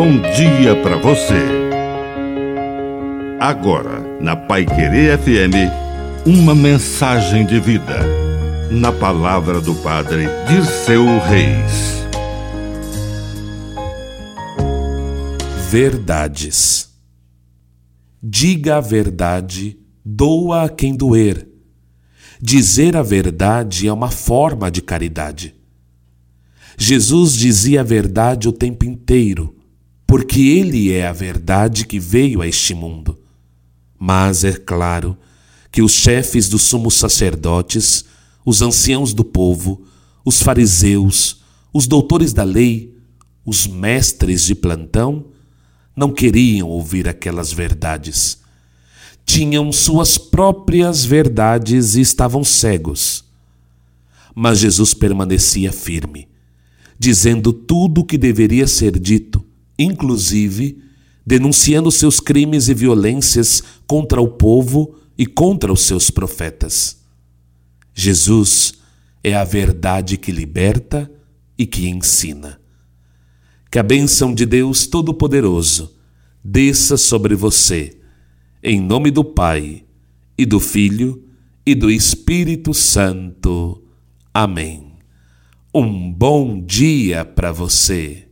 bom dia para você. Agora, na Pai Querer FM, uma mensagem de vida. Na palavra do Padre de seu Reis. Verdades. Diga a verdade, doa a quem doer. Dizer a verdade é uma forma de caridade. Jesus dizia a verdade o tempo inteiro, porque Ele é a verdade que veio a este mundo. Mas é claro que os chefes dos sumos sacerdotes, os anciãos do povo, os fariseus, os doutores da lei, os mestres de plantão, não queriam ouvir aquelas verdades. Tinham suas próprias verdades e estavam cegos. Mas Jesus permanecia firme dizendo tudo o que deveria ser dito, inclusive denunciando seus crimes e violências contra o povo e contra os seus profetas. Jesus é a verdade que liberta e que ensina. Que a bênção de Deus Todo-Poderoso desça sobre você, em nome do Pai, e do Filho, e do Espírito Santo. Amém. Um bom dia para você.